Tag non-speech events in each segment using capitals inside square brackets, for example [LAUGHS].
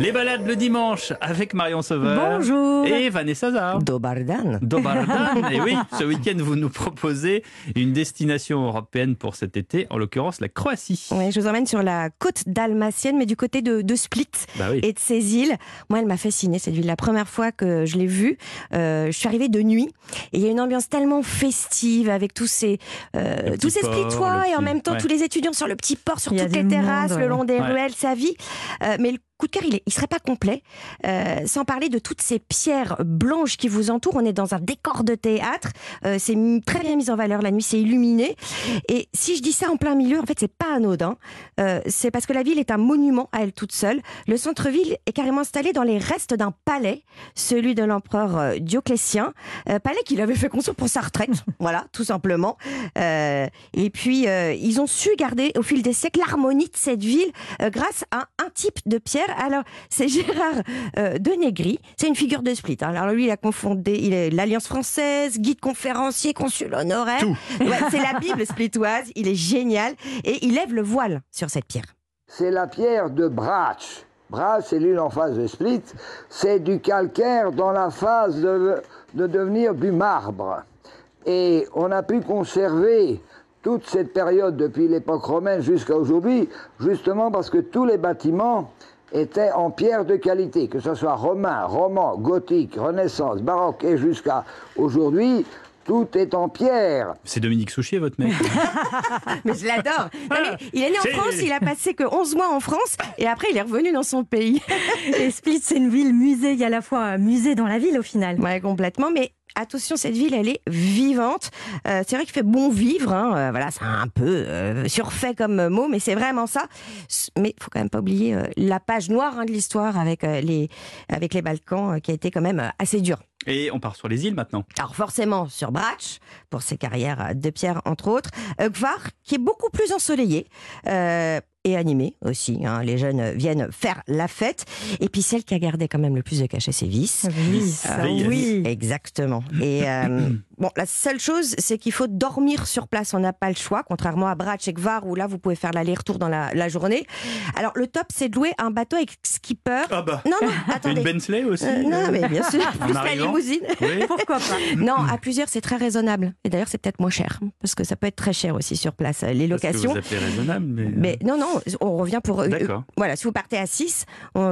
Les balades le dimanche avec Marion Sauveur. Bonjour. Et Vanessa Zar. Dobardan. Dobardan. [LAUGHS] et oui, ce week-end, vous nous proposez une destination européenne pour cet été, en l'occurrence la Croatie. Oui, je vous emmène sur la côte dalmatienne, mais du côté de, de Split Bah oui. et de ses îles. Moi, elle m'a fascinée cette ville. La première fois que je l'ai vue, euh, je suis arrivée de nuit et il y a une ambiance tellement festive avec tous ces euh, tous ces Splitois et en même temps ouais. tous les étudiants sur le petit port, sur toutes les terrasses, monde, le long des Ouais. ruelles, sa vie. Euh, mais le coup de cœur, il, il serait pas complet euh, sans parler de toutes ces pierres blanches qui vous entourent. On est dans un décor de théâtre. Euh, c'est très bien mis en valeur la nuit, c'est illuminé. Et si je dis ça en plein milieu, en fait, c'est pas anodin. Euh, c'est parce que la ville est un monument à elle toute seule. Le centre-ville est carrément installé dans les restes d'un palais, celui de l'empereur Dioclétien, palais qu'il avait fait construire pour sa retraite. [LAUGHS] voilà, tout simplement. Et puis, ils ont su garder au fil des siècles l'harmonie de cette ville grâce à un type de pierre. Alors, c'est Gérard euh, de Négri. C'est une figure de split. hein. Alors, lui, il a confondé, il est l'Alliance française, guide conférencier, consul honoraire. [LAUGHS] Ouais, c'est la Bible splitoise. Il est génial. Et il lève le voile sur cette pierre. C'est la pierre de Brach. Brach, c'est l'île en face de Split. C'est du calcaire dans la phase de, de devenir du marbre. Et on a pu conserver toute cette période depuis l'époque romaine jusqu'à aujourd'hui, justement parce que tous les bâtiments étaient en pierre de qualité, que ce soit romain, roman, gothique, renaissance, baroque et jusqu'à aujourd'hui, tout est en pierre. C'est Dominique Souchier, votre mec [LAUGHS] Mais je l'adore. Il est né en France, il a passé que 11 mois en France et après il est revenu dans son pays. [LAUGHS] Et Split, c'est une ville musée. Il y a à la fois un musée dans la ville au final. Ouais, complètement. Mais attention, cette ville, elle est vivante. Euh, c'est vrai qu'il fait bon vivre. hein. Euh, voilà, c'est un peu euh, surfait comme mot, mais c'est vraiment ça. Mais il faut quand même pas oublier la page noire hein, de l'histoire avec les avec les Balkans, qui a été quand même assez dure. Et on part sur les îles maintenant. Alors forcément sur Brach, pour ses carrières de pierre entre autres. Gvar, qui est beaucoup plus ensoleillé. euh, et animé aussi, hein. les jeunes viennent faire la fête. Et puis celle qui a gardé quand même le plus de cachet, c'est Vis. Oui, ça, Veille. oui. Exactement. Et euh, [CLEARS THROAT] bon, la seule chose, c'est qu'il faut dormir sur place. On n'a pas le choix, contrairement à Gvar, où là, vous pouvez faire l'aller-retour dans la, la journée. Alors, le top, c'est de louer un bateau avec skipper. Ah bah Non, non, [LAUGHS] Une attendez. Bentley aussi Euh, non, mais bien sûr, [LAUGHS] plus la limousine. Oui. [LAUGHS] Pourquoi pas Non, à plusieurs, c'est très raisonnable. Et d'ailleurs, c'est peut-être moins cher, parce que ça peut être très cher aussi sur place, euh, les locations. vous appelez raisonnable, mais... Mais non, non, on revient pour. euh, D'accord. voilà, si vous partez à 6,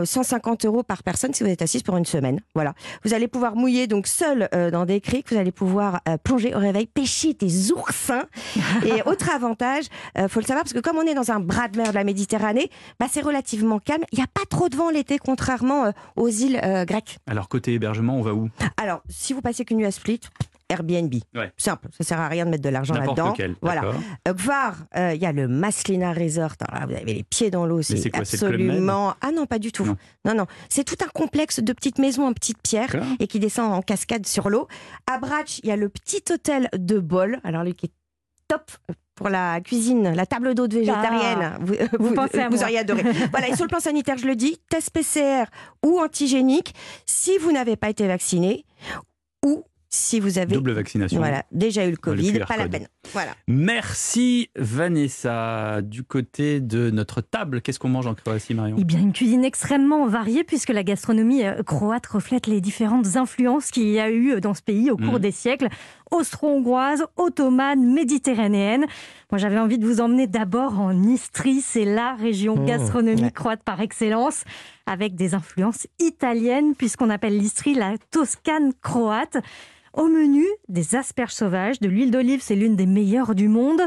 150 euros par personne si vous êtes à 6 pour une semaine. Voilà. Vous allez pouvoir mouiller donc seul euh, dans des criques, vous allez pouvoir euh, plonger au réveil, pêcher des oursins. [LAUGHS] Et autre avantage, euh, faut le savoir, parce que comme on est dans un bras de mer de la Méditerranée, bah, c'est relativement calme. Il n'y a pas trop de vent l'été, contrairement euh, aux îles euh, grecques. Alors, côté hébergement, on va où? Alors, si vous passez qu'une nuit à Split, Airbnb. Ouais. Simple, ça sert à rien de mettre de l'argent là-dedans. Voilà. d'accord. Euh, Gvar, euh, il y a le Maslina Resort. Alors là, vous avez les pieds dans l'eau, c'est absolument. Ah non, pas du tout. Non. Non, non. C'est tout un complexe de petites maisons en petites pierres et qui descend en cascade sur l'eau. À Brach, il y a le petit hôtel de Bol. Alors lui qui est top pour la cuisine, la table d'hôte végétarienne. vous, Ah. vous pensez à vous moi. auriez adoré. [LAUGHS] voilà, et sur le plan sanitaire, je le dis, test PCR ou antigénique si vous n'avez pas été vacciné ou si vous avez Double vaccination. voilà, déjà eu le Covid, QR pas la peine. Voilà. Merci Vanessa. Du côté de notre table, qu'est-ce qu'on mange en Croatie, Marion? Eh bien, une cuisine extrêmement variée puisque la gastronomie euh, croate reflète les différentes influences qu'il y a eu dans ce pays au cours Mhm. des siècles, austro-hongroise, ottomane, méditerranéenne. Moi, j'avais envie de vous emmener d'abord en Istrie, c'est la région Mmh, gastronomique ouais. croate par excellence, avec des influences italiennes puisqu'on appelle l'Istrie la Toscane croate. Au menu, des asperges sauvages, de l'huile d'olive, c'est l'une des meilleures du monde,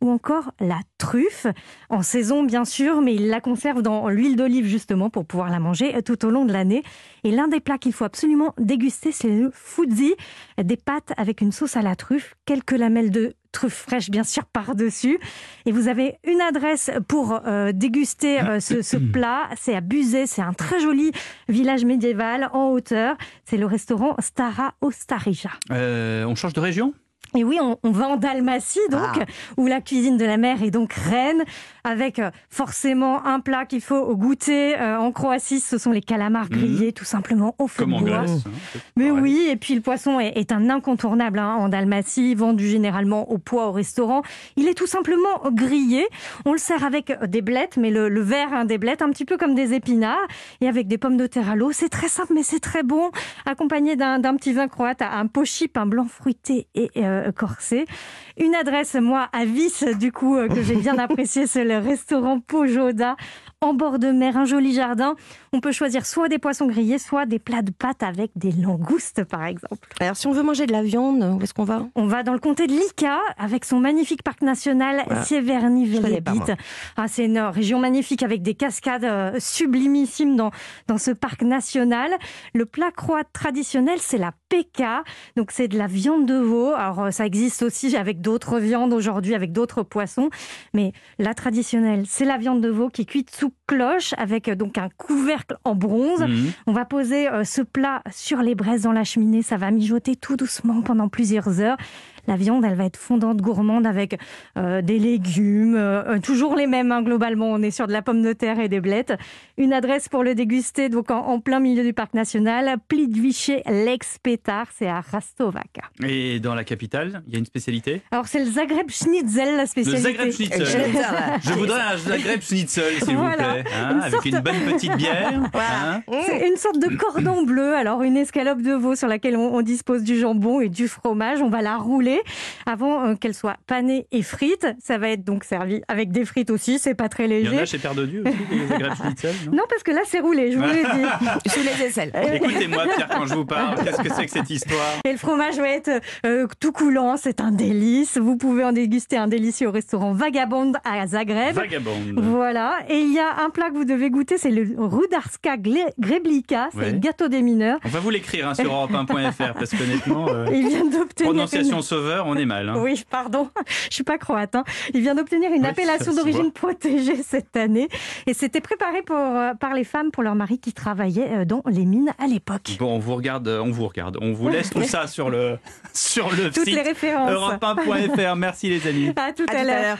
ou encore la truffe, en saison bien sûr, mais ils la conservent dans l'huile d'olive justement pour pouvoir la manger tout au long de l'année. Et l'un des plats qu'il faut absolument déguster, c'est le fuzzi, des pâtes avec une sauce à la truffe, quelques lamelles de truffe fraîche bien sûr par-dessus. Et vous avez une adresse pour euh, déguster euh, ce, ce [COUGHS] plat, c'est à Buzet, c'est un très joli village médiéval en hauteur. C'est le restaurant Stara Ostarija. Euh, On change de région? Et oui, on, va en Dalmatie, donc, Ah. où la cuisine de la mer est donc reine, avec euh, forcément un plat qu'il faut goûter. Euh, en Croatie, ce sont les calamars grillés, tout simplement au feu Comme de bois. Grèce. hein, Mais oui, et puis le poisson est, est un incontournable hein, en Dalmatie, vendu généralement au poids au restaurant. Il est tout simplement grillé. On le sert avec des blettes, mais le, le vert hein, des blettes, un petit peu comme des épinards, et avec des pommes de terre à l'eau. C'est très simple, mais c'est très bon, accompagné d'un petit vin croate, un pochip, un blanc fruité et euh, corsé. Une adresse, moi, à Vis, du coup, euh, que j'ai bien [LAUGHS] apprécié, c'est le restaurant Pojoda, en bord de mer, un joli jardin. On peut choisir soit des poissons grillés, soit des plats de pâtes avec des langoustes, par exemple. Alors, si on veut manger de la viande, où est-ce qu'on va? On va dans le comté de Lika avec son magnifique parc national Voilà. Ah, c'est une région magnifique avec des cascades euh, sublimissimes dans, dans ce parc national. Le plat croate traditionnel, c'est la peka. Donc, c'est de la viande de veau. Alors, euh, ça existe aussi avec d'autres viandes aujourd'hui, avec d'autres poissons. Mais la traditionnelle, c'est la viande de veau qui est cuite sous cloche avec euh, donc un couvercle en bronze. Mhm. On va poser euh, ce plat sur les braises dans la cheminée. Ça va mijoter tout doucement pendant plusieurs heures. La viande, elle va être fondante, gourmande avec euh, des légumes, euh, toujours les mêmes hein, globalement. On est sur de la pomme de terre et des blettes. Une adresse pour le déguster, donc en, en plein milieu du parc national, Plitvice Lex Petar, c'est à Rastovaca. Et dans la capitale, il y a une spécialité? Alors c'est le Zagreb Schnitzel, la Le spécialité. Zagreb Schnitzel. Je voudrais un Zagreb Schnitzel, s'il Voilà. vous plaît. hein, Une avec sorte- une bonne [LAUGHS] petite bière. hein. C'est une sorte de cordon bleu, alors une escalope de veau sur laquelle on, on dispose du jambon et du fromage. On va la rouler avant euh, qu'elle soit panée et frite. Ça va être donc servi avec des frites aussi, c'est pas très Il y en léger. a chez Père de Dieu aussi, des Schnitzel, non Non, parce que là c'est roulé, je vous l'ai dit. [LAUGHS] Sous les aisselles. Écoutez-moi, Pierre, quand je vous parle, qu'est-ce que c'est que cette histoire? Et le fromage va être euh, tout coulant, c'est un délice. Vous pouvez en déguster un délicieux au restaurant Vagabond à Zagreb. Vagabonde. Voilà, et il y a un plat que vous devez goûter, c'est le Rudarska Greblika, c'est Ouais. le gâteau des mineurs. On va vous l'écrire hein, sur europe1.fr parce qu'honnêtement, euh, prononciation une... sauveur, on est mal. hein. [LAUGHS] Oui, pardon, [LAUGHS] je suis pas croate. hein. Il vient d'obtenir une Oui, appellation d'origine protégée [LAUGHS] cette année, et c'était préparé pour, euh, par les femmes pour leur mari qui travaillait euh, dans les mines à l'époque. Bon, on vous regarde, euh, on vous regarde. On vous laisse tout ça sur le, sur le Toutes site les références. europe1.fr. Merci les amis. À tout À l'heure.